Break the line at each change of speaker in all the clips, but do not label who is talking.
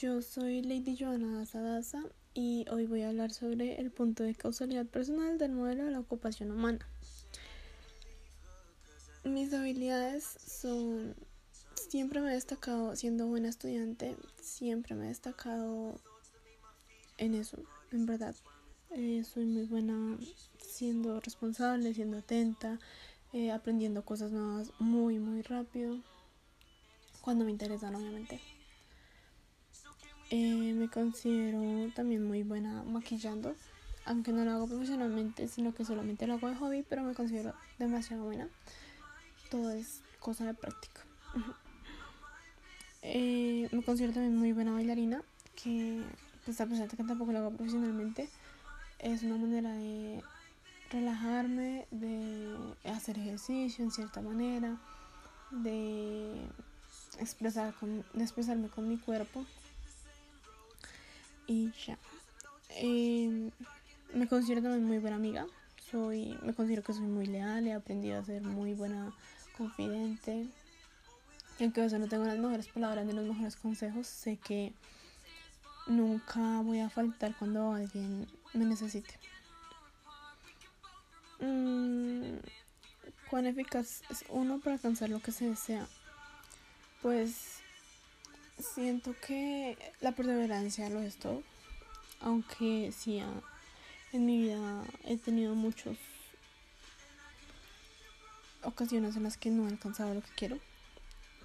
Yo soy Lady Joana Sadasa y hoy voy a hablar sobre el punto de causalidad personal del modelo de la ocupación humana. Mis habilidades son, siempre me he destacado siendo buena estudiante, siempre me he destacado en eso, en verdad. Eh, soy muy buena siendo responsable, siendo atenta, eh, aprendiendo cosas nuevas muy, muy rápido, cuando me interesan, obviamente. Eh, me considero también muy buena maquillando, aunque no lo hago profesionalmente, sino que solamente lo hago de hobby, pero me considero demasiado buena. Todo es cosa de práctica. Eh, me considero también muy buena bailarina, que pues a que tampoco lo hago profesionalmente, es una manera de relajarme, de hacer ejercicio en cierta manera, de expresarme con mi cuerpo y ya. Eh, me considero también muy buena amiga. Soy, me considero que soy muy leal, he aprendido a ser muy buena confidente. Y aunque a veces no tengo las mejores palabras ni los mejores consejos, sé que nunca voy a faltar cuando alguien me necesite. Mm, ¿Cuán eficaz es uno para alcanzar lo que se desea? Pues siento que la perseverancia lo es todo. Aunque sí, en mi vida he tenido muchas ocasiones en las que no he alcanzado lo que quiero.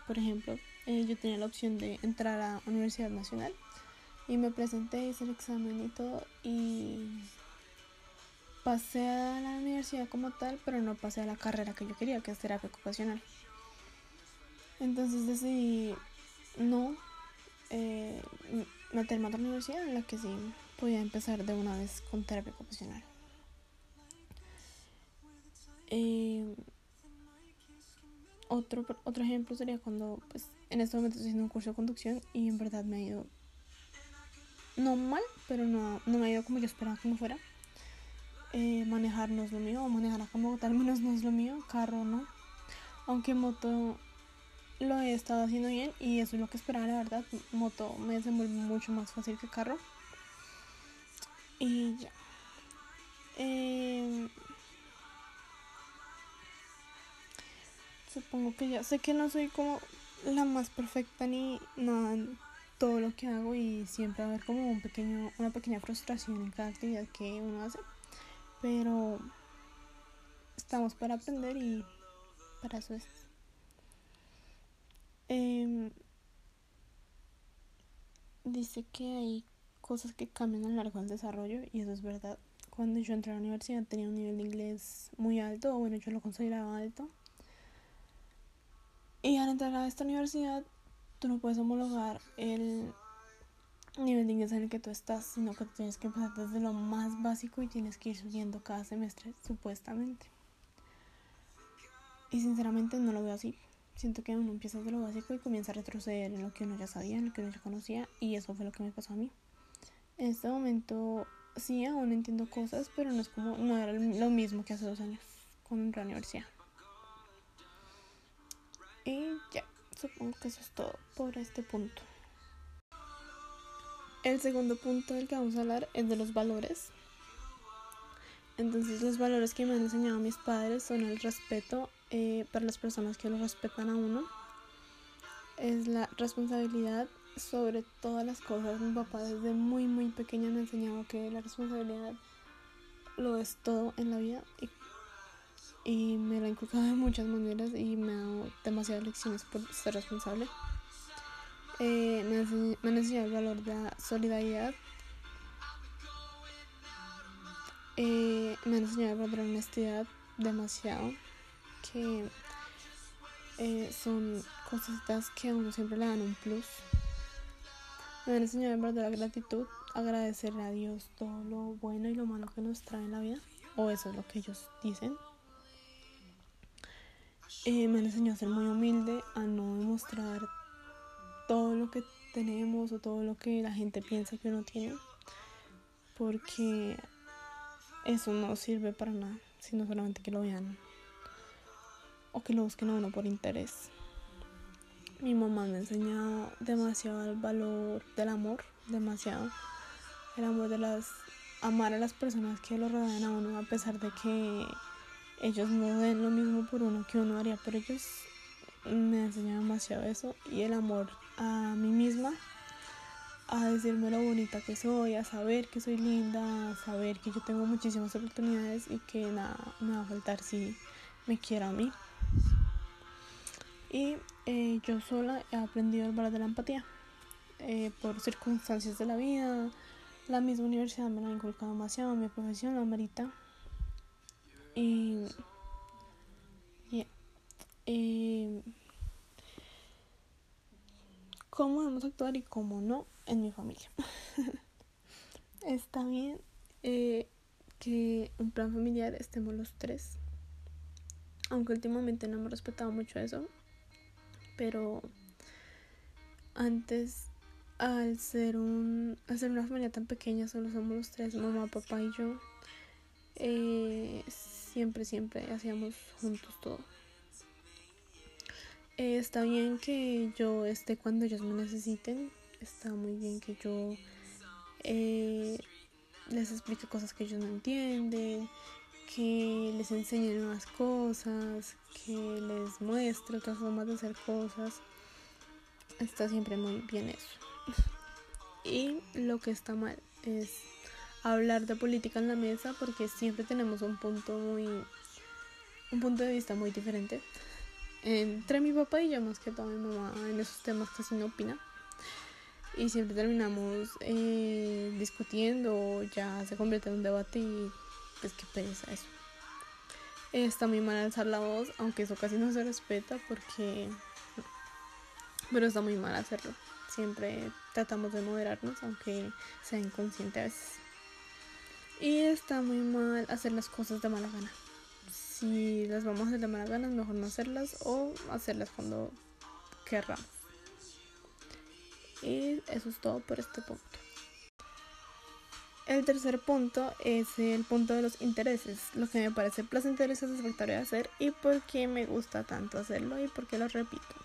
Por ejemplo, eh, yo tenía la opción de entrar a Universidad Nacional y me presenté, hice el examen y todo y pasé a la universidad como tal, pero no pasé a la carrera que yo quería, que es terapia ocupacional. Entonces decidí no eh, meterme a otra universidad en la que sí podía empezar de una vez con terapia ocupacional. Eh, otro, otro ejemplo sería cuando pues, en este momento estoy haciendo un curso de conducción y en verdad me ha ido no mal, pero no, no me ha ido como yo esperaba me fuera. Eh, manejar no es lo mío, manejar acá como tal menos no es lo mío, carro no. Aunque moto lo he estado haciendo bien y eso es lo que esperaba, la verdad. Moto me desenvuelve mucho más fácil que carro. Y ya. Eh, supongo que ya sé que no soy como la más perfecta ni nada en todo lo que hago y siempre va a haber como un pequeño, una pequeña frustración en cada actividad que uno hace. Pero estamos para aprender y para eso es. Eh, dice que hay cosas que cambian a lo largo del desarrollo y eso es verdad. Cuando yo entré a la universidad tenía un nivel de inglés muy alto, o bueno, yo lo consideraba alto. Y al entrar a esta universidad, tú no puedes homologar el nivel de inglés en el que tú estás, sino que tienes que empezar desde lo más básico y tienes que ir subiendo cada semestre, supuestamente. Y sinceramente no lo veo así siento que uno empieza de lo básico y comienza a retroceder en lo que uno ya sabía, en lo que uno ya conocía y eso fue lo que me pasó a mí. En este momento sí aún entiendo cosas, pero no es como no era lo mismo que hace dos años con la universidad. Y ya, supongo que eso es todo por este punto. El segundo punto del que vamos a hablar es de los valores. Entonces los valores que me han enseñado mis padres son el respeto eh, para las personas que lo respetan a uno. Es la responsabilidad sobre todas las cosas. Mi papá desde muy muy pequeña me ha enseñado que la responsabilidad lo es todo en la vida y, me lo ha inculcado de muchas maneras y me ha dado demasiadas lecciones por ser responsable. Eh, me, me han enseñado el valor de la solidaridad, eh, me han enseñado el valor de la honestidad demasiado que eh, son cositas que a uno siempre le dan un plus. Me han enseñado en verdad la gratitud, agradecerle a Dios todo lo bueno y lo malo que nos trae en la vida, o eso es lo que ellos dicen. Eh, me han enseñado a ser muy humilde, a no demostrar todo lo que tenemos o todo lo que la gente piensa que uno tiene, porque eso no sirve para nada, sino solamente que lo vean o que lo busquen a uno por interés. Mi mamá me ha demasiado el valor del amor, demasiado el amor de las amar a las personas que lo rodean a uno a pesar de que ellos no den lo mismo por uno que uno haría por ellos. Me ha enseñado demasiado eso y el amor a mí misma, a decirme lo bonita que soy, a saber que soy linda, a saber que yo tengo muchísimas oportunidades y que nada me va a faltar si me quiero a mí. Y eh, yo sola he aprendido el valor de la empatía eh, por circunstancias de la vida. La misma universidad me lo ha inculcado demasiado, mi profesión, la marita. Y, y cómo debemos actuar y cómo no en mi familia. Está bien eh, que en plan familiar estemos los tres. Aunque últimamente no hemos respetado mucho eso. Pero antes, al ser, un, al ser una familia tan pequeña, solo somos los tres, mamá, papá y yo. Eh, siempre, siempre hacíamos juntos todo. Eh, está bien que yo esté cuando ellos me necesiten. Está muy bien que yo eh, les explique cosas que ellos no entienden, que les enseñe nuevas cosas, que les muestre otras formas de hacer cosas. Está siempre muy bien eso. y lo que está mal es hablar de política en la mesa porque siempre tenemos un punto muy un punto de vista muy diferente entre mi papá y yo más que todo mi mamá en esos temas casi no opina y siempre terminamos eh, discutiendo ya se convierte en un debate y pues qué pereza eso. Está muy mal alzar la voz aunque eso casi no se respeta porque pero está muy mal hacerlo. Siempre tratamos de moderarnos aunque sea inconsciente a veces. Y está muy mal hacer las cosas de mala gana. Si las vamos a hacer de mala gana, mejor no hacerlas o hacerlas cuando querramos. Y eso es todo por este punto. El tercer punto es el punto de los intereses, lo que me parece placentero y satisfactorio hacer y por qué me gusta tanto hacerlo y por qué lo repito.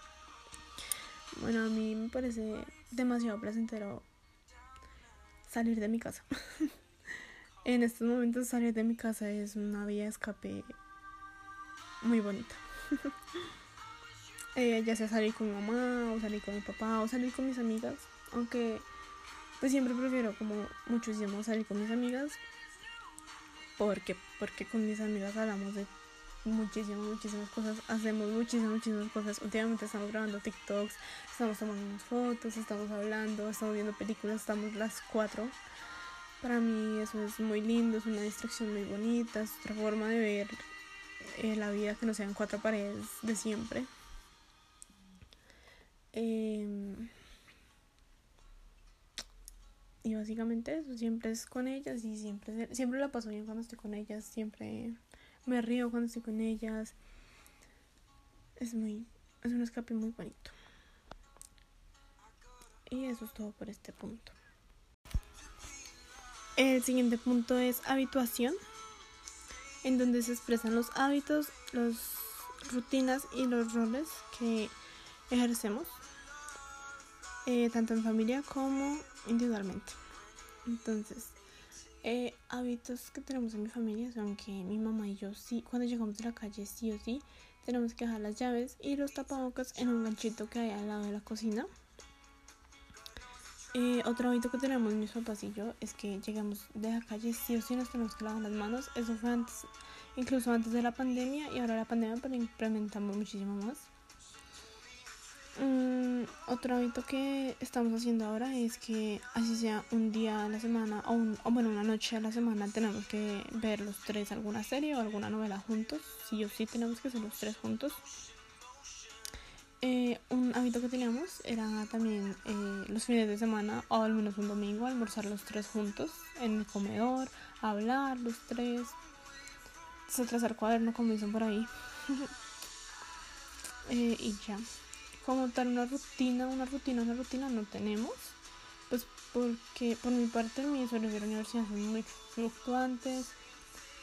Bueno, a mí me parece demasiado placentero salir de mi casa. en estos momentos salir de mi casa es una vía de escape muy bonita. Eh, ya sea salir con mi mamá, o salir con mi papá, o salir con mis amigas. Aunque pues siempre prefiero como muchísimo salir con mis amigas. Porque, porque con mis amigas hablamos de muchísimas, muchísimas cosas. Hacemos muchísimas, muchísimas cosas. Últimamente estamos grabando TikToks, estamos tomando fotos, estamos hablando, estamos viendo películas, estamos las cuatro. Para mí eso es muy lindo, es una distracción muy bonita, es otra forma de ver eh, la vida que no sean cuatro paredes de siempre. Em, y básicamente eso, siempre es con ellas y siempre, siempre la paso bien cuando estoy con ellas, siempre me río cuando estoy con ellas. Es muy, es un escape muy bonito. Y eso es todo por este punto. El siguiente punto es habituación en donde se expresan los hábitos, las rutinas y los roles que ejercemos, eh, tanto en familia como individualmente. Entonces, eh, hábitos que tenemos en mi familia son que mi mamá y yo sí, cuando llegamos de la calle sí o sí, tenemos que dejar las llaves y los tapabocas en un ganchito que hay al lado de la cocina. Eh, otro hábito que tenemos mis papás y yo es que llegamos de la calle sí o sí nos tenemos que lavar las manos. Eso fue antes, incluso antes de la pandemia y ahora la pandemia pero implementamos muchísimo más. Mm, otro hábito que estamos haciendo ahora es que así sea un día a la semana o, o, bueno una noche a la semana tenemos que ver los tres alguna serie o alguna novela juntos. Sí o sí tenemos que ser los tres juntos. Eh, un hábito que teníamos era también eh, los fines de semana o al menos un domingo almorzar los tres juntos en el comedor, hablar los tres, trazar cuaderno como dicen por ahí. Eh, y ya. Como tal una rutina, una rutina, una rutina no tenemos. Pues porque por mi parte mis horarios de la universidad son muy fluctuantes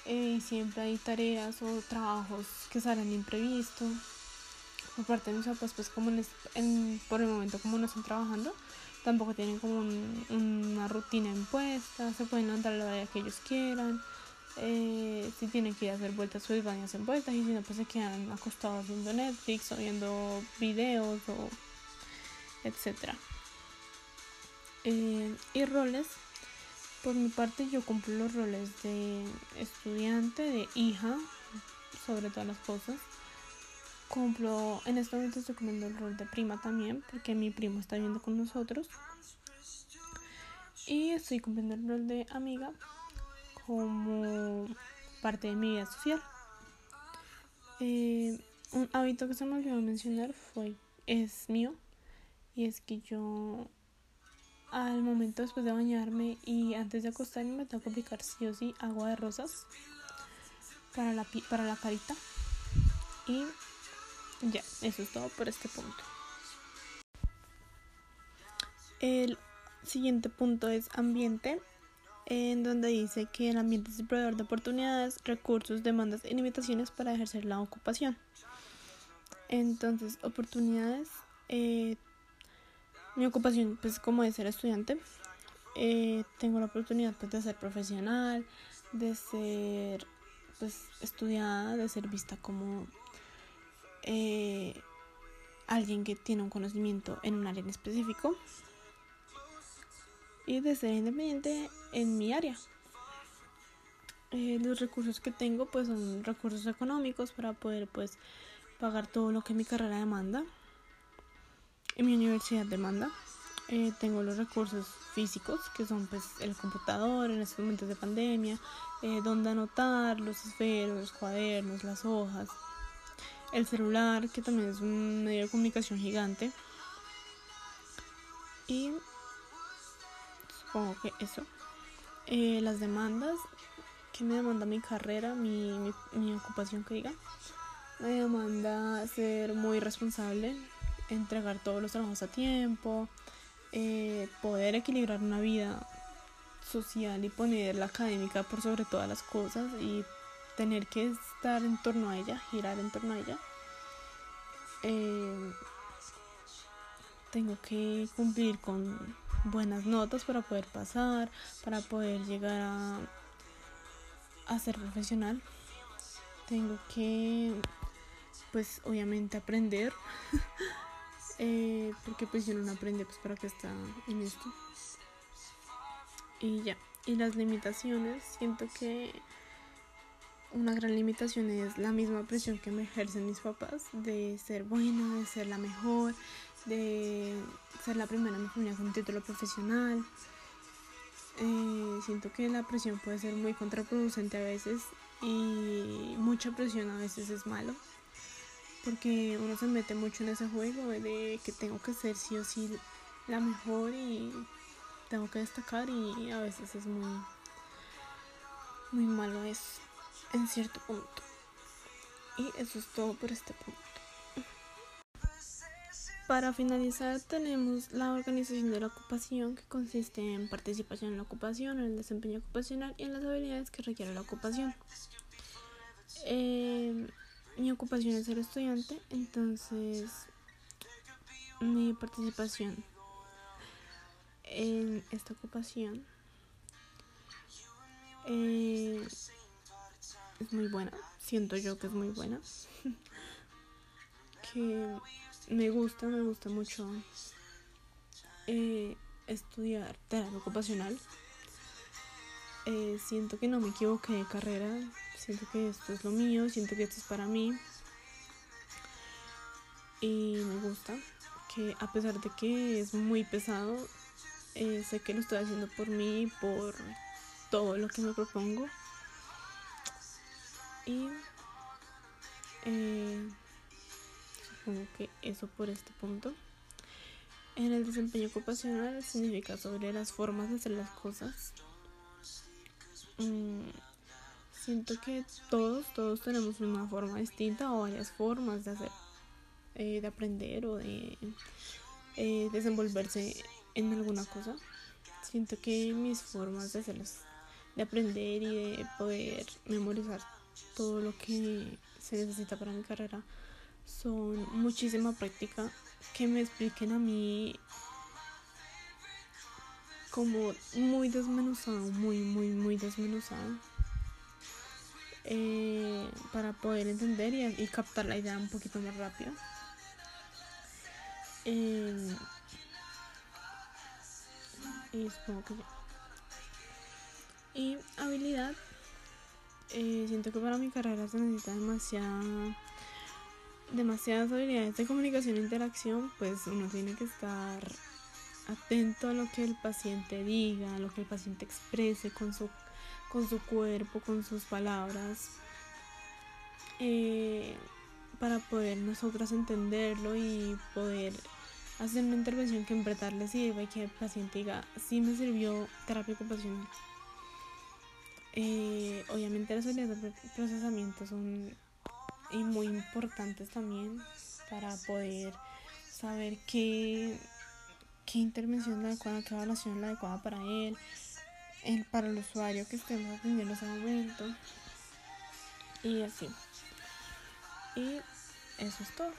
y siempre hay tareas o trabajos que salen imprevistos por parte de mis papás, pues como en, por el momento como no están trabajando, tampoco tienen como una rutina impuesta, se pueden levantar a la hora que ellos quieran. Eh, si tienen que ir a hacer vueltas, pues van y hacen vueltas. Y si no, pues se quedan acostados viendo Netflix o viendo videos o etcétera. Eh, y roles. Por mi parte, yo cumplo los roles de estudiante, de hija, sobre todas las cosas. Cumplo, en este momento estoy cumpliendo el rol de prima también, porque mi primo está viviendo con nosotros. Y estoy cumpliendo el rol de amiga, como parte de mi vida social. Eh, un hábito que se me olvidó mencionar fue es mío y es que yo al momento después de bañarme y antes de acostarme me tengo que aplicar sí o sí agua de rosas para la, para la carita y ya, eso es todo por este punto. El siguiente punto es ambiente en donde dice que el ambiente es el proveedor de oportunidades, recursos, demandas y limitaciones para ejercer la ocupación. Entonces, oportunidades, eh, mi ocupación pues como de ser estudiante, eh, tengo la oportunidad pues de ser profesional, de ser pues estudiada, de ser vista como eh, alguien que tiene un conocimiento en un área en específico y de ser independiente en mi área. Eh, los recursos que tengo pues son recursos económicos para poder pues pagar todo lo que mi carrera demanda y mi universidad demanda. Eh, tengo los recursos físicos que son pues el computador en estos momentos de pandemia, eh, donde anotar, los esferos, los cuadernos, las hojas, el celular que también es un medio de comunicación gigante y supongo que eso. Eh, las demandas que me demanda mi carrera, mi, mi, ocupación que diga. Me demanda ser muy responsable, entregar todos los trabajos a tiempo, eh, poder equilibrar una vida social y poner la académica por sobre todas las cosas y tener que estar en torno a ella, girar en torno a ella. Eh, tengo que cumplir con buenas notas para poder pasar, para poder llegar a, ser profesional. Tengo que, pues obviamente aprender, eh, porque pues uno no aprende, pues para qué está en esto. Y ya, y las limitaciones, siento que una gran limitación es la misma presión que me ejercen mis papás de ser buena, de ser la mejor, de ser la primera en mi familia con un título profesional. Eh, siento que la presión puede ser muy contraproducente a veces y mucha presión a veces es malo porque uno se mete mucho en ese juego de que tengo que ser sí o sí la mejor y tengo que destacar y a veces es muy muy malo eso en cierto punto y eso es todo por este punto para finalizar tenemos la organización de la ocupación que consiste en participación en la ocupación, en el desempeño ocupacional y en las habilidades que requiere la ocupación. Eh, mi ocupación es ser estudiante, entonces mi participación en esta ocupación eh, es muy buena, siento yo que es muy buena. que me gusta, me gusta mucho eh, estudiar terapia ocupacional. Eh, siento que no me equivoqué de carrera, siento que esto es lo mío, siento que esto es para mí. Y me gusta que a pesar de que es muy pesado, eh, sé que lo estoy haciendo por mí, por todo lo que me propongo. Y como que eso por este punto. En el desempeño ocupacional significa sobre las formas de hacer las cosas. Mm, siento que todos, todos tenemos una forma distinta o varias formas de hacer, eh, de aprender o de eh, desenvolverse en alguna cosa. Siento que mis formas de hacerlas, de aprender y de poder memorizar todo lo que se necesita para mi carrera son muchísima práctica que me expliquen a mí como muy desmenuzado, muy, muy, muy desmenuzado. Eh, para poder entender y, captar la idea un poquito más rápido. Eh, y supongo que ya. Y habilidad. Eh, siento que para mi carrera se necesita demasiada demasiadas habilidades de comunicación e interacción, pues uno tiene que estar atento a lo que el paciente diga, a lo que el paciente exprese con su, con su cuerpo, con sus palabras, eh, para poder nosotras entenderlo y poder hacer una intervención que en verdad le sirva y que el paciente diga, sí me sirvió terapia ocupacional. Eh, obviamente las habilidades de procesamiento son y muy importantes también para poder saber qué, qué intervención es la adecuada, qué evaluación es la adecuada para él, el, para el usuario que estemos atendiendo en ese momento y así. Y eso es todo.